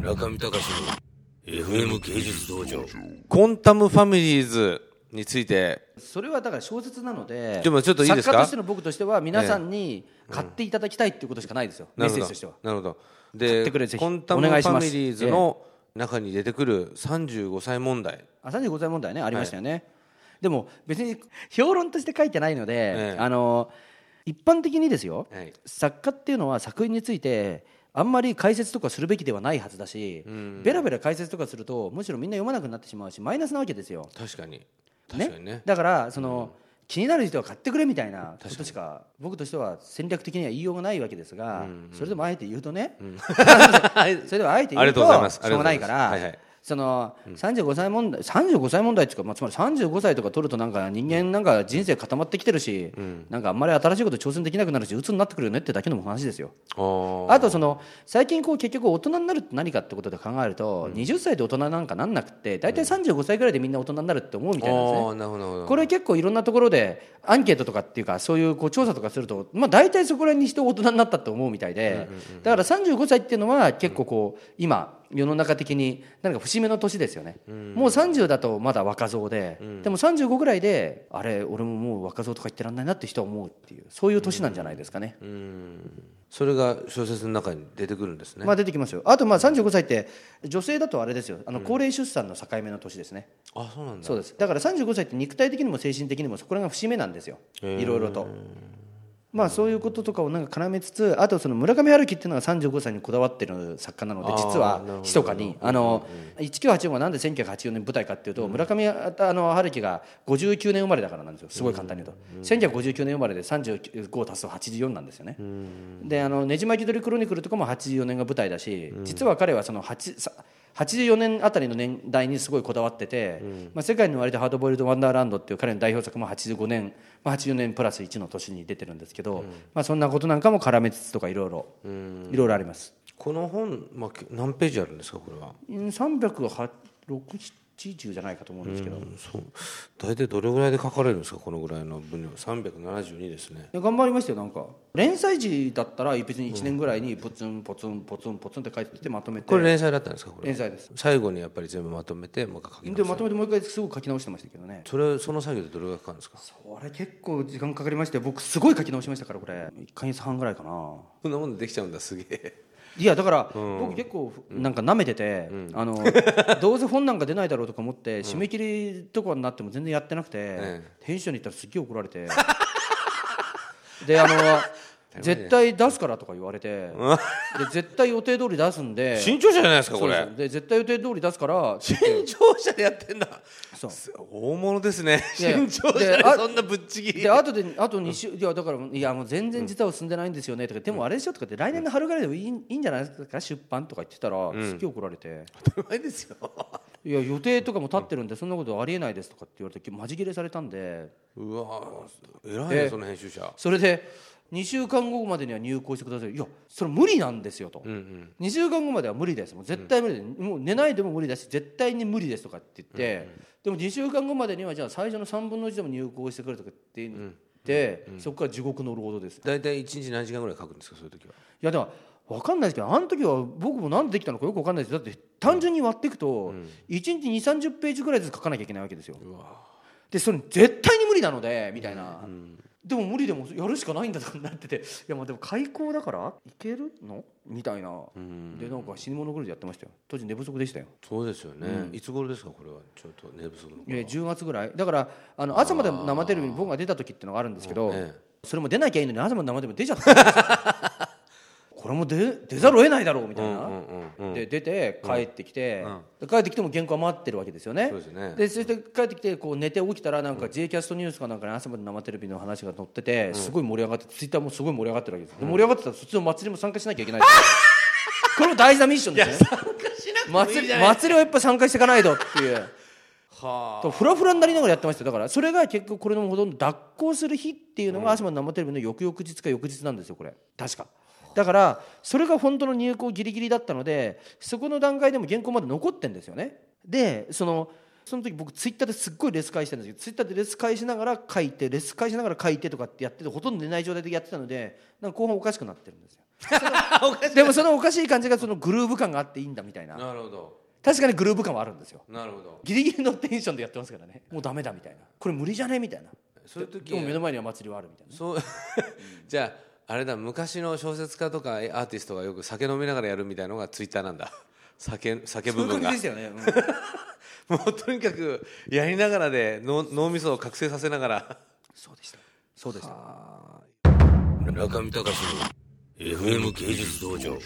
中見隆の FM 芸術道場コンタムファミリーズについてそれはだから小説なのででもちょっと作家としての僕としては皆さんに買っていただきたいっていうことしかないですよ、メッセージとしてはなるほど買ってくれぜひコンタムファミリーズの中に出てくる35歳問題あ35歳問題ねありましたよね、でも別に評論として書いてないので、ええあの一般的にですよ、はい作家っていうのは作品についてあんまり解説とかするべきではないはずだし、ベラベラ解説とかするとむしろみんな読まなくなってしまうしマイナスなわけですよ。確かに。確かにね。だからその、気になる人は買ってくれみたいなことしか僕としては戦略的には言いようがないわけですが、それでもあえて言うとね、それでもあえて言うとしょうがないから、その35歳問題35歳問題っていうか、まあ、つまり35歳とか取るとなんか人間なんか人生固まってきてるし、なんかあんまり新しいこと挑戦できなくなるし鬱になってくるよねってだけの話ですよ。あとその最近こう結局大人になるって何かってことで考えると、20歳で大人なんかなんなくて大体35歳ぐらいでみんな大人になるって思うみたいなんですね。これ結構いろんなところでアンケートとかっていうかそういうこう調査とかすると、まあ、大体そこら辺にして大人になったと思うみたいで、だから35歳っていうのは結構こう今世の中的に何か節目の年ですよね、もう30だとまだ若造で、でも35ぐらいであれ俺ももう若造とか言ってらんないなって人は思うっていうそういう年なんじゃないですかね。それが小説の中に出てくるんですね。まあ出てきますよ。あとまあ35歳って女性だとあれですよ。あの高齢出産の境目の年ですね、あそうなんだ。そうです。だから35歳って肉体的にも精神的にもこれが節目なんですよ。いろいろとまあそういうこととかをなんか絡めつつあとその村上春樹っていうのが35歳にこだわってる作家なので実は密かに。あの1984がなんで1984年舞台かっていうと村上あの春樹が59年生まれだからなんですよ。すごい簡単に言うと。1959年生まれで35足すと84なんですよね。であのねじ巻き鳥クロニクルとかも84年が舞台だし実は彼はその8さ84年あたりの年代にすごいこだわってて、うん、まあ、世界の割とハードボイルド・ワンダーランドっていう彼の代表作も85年、まあ、84年プラス1の年に出てるんですけど、うん、まあ、そんなことなんかも絡めつつとかいろいろいろいろあります。この本、まあ、何ページあるんですかこれは？80じゃないかと思うんですけど、うん、大体どれぐらいで書かれるんですか？このぐらいの分量。372ですね。頑張りましたよなんか。連載時だったら別に1年ぐらいにポツンポツンポツンポツンって書いててまとめて。これ連載だったんですか？これ。連載です。最後にやっぱり全部まとめてもう一回書き直してでまとめてもう一回すぐ書き直してましたけどね。それその作業でどれぐらいかかるんですか？それ結構時間かかりまして僕すごい書き直しましたからこれ。1か月半ぐらいかな。こんなもんでできちゃうんだすげえ。いやだから、僕結構なんか舐めてて、あの どうせ本なんか出ないだろうとか思って、締め切りとかになっても全然やってなくて、え編集長に言ったらすっげえ怒られて。であの絶対出すからとか言われて。で絶対予定通り出すんで。新潮社じゃないですかこれ。で絶対予定通り出すから新潮社でやってんだ。そう。大物ですね。新潮社でそんなぶっちぎり。で後であと2週いやだからいやもう全然実は進んでないんですよねとか。でもあれでしょとかって来年の春ぐらいでもいいいいんじゃないですか出版とか言ってたらすっげえ怒られて。当たり前ですよいや予定とかも立ってるんでそんなことありえないですとかって言われてマジ切れされたんで。うわ偉いねでその編集者。それで2週間後までには入稿してください。いやそれ無理なんですよと、うんうん。2週間後までは無理です。もう絶対無理。で、もう寝ないでも無理だし絶対に無理ですとかって言って、でも2週間後までにはじゃあ最初の3分の1でも入稿してくれとかって言って、そこから地獄の労働です。大体一日何時間ぐらい書くんですかそういう時は？いやだから分かんないですけどあの時は僕もなんでできたのかよく分かんないです。だって単純に割っていくと、1日2 3 0ページぐらいずつ書かなきゃいけないわけですよ。でそれ絶対に無理なのでみたいな、でも無理でもやるしかないんだとかなってていやまあでも開口だからいけるの？みたいな、でなんか死に物狂いでやってましたよ。当時寝不足でしたよ。そうですよね、いつ頃ですかこれは？ちょっと寝不足のいや10月ぐらい。だからあの朝まで生テレビに僕が出た時っていうのがあるんですけど、えそれも出なきゃいいのに朝まで生テレビ出ちゃったんですよ。こ れも出出ざるを得ないだろうみたいな、で出て帰ってきて、で帰ってきても原稿は待ってるわけですよね。そうですね。でそして帰ってきてこう寝て起きたらなんか J キャストニュースかなんかに朝まで生テレビの話が載っててすごい盛り上がってツイッターもすごい盛り上がってるわけです、で盛り上がってたらそっちの祭りも参加しなきゃいけない。これも大事なミッションですね。祭り祭りはやっぱ参加していかないとっていう。はとフラフラになりながらやってました。よだからそれが結局これのほとんど脱行する日っていうのが朝まで生テレビの翌々日か翌日なんですよこれ。確かだからそれが本当の入稿ギリギリだったのでそこの段階でも原稿まで残ってんですよね。でそのその時僕ツイッターですっごいレス返してるんですけどツイッターでレス返しながら書いてレス返しながら書いてとかってやっててほとんど寝ない状態でやってたのでなんか後半おかしくなってるんですよ。でもそのおかしい感じがそのグルーヴ感があっていいんだみたいな。なるほど。確かにグルーヴ感はあるんですよ。なるほど。ギリギリのテンションでやってますからね。もうダメだみたいな。これ無理じゃねみたいなそういう時目の前には祭りはあるみたいなそう。じゃああれだ昔の小説家とかアーティストがよく酒飲みながらやるみたいのがツイッターなんだ。酒酒部分が。もうとにかくやりながらで脳脳みそを覚醒させながら。そうでした。そうでした。中見隆の FM 芸術道場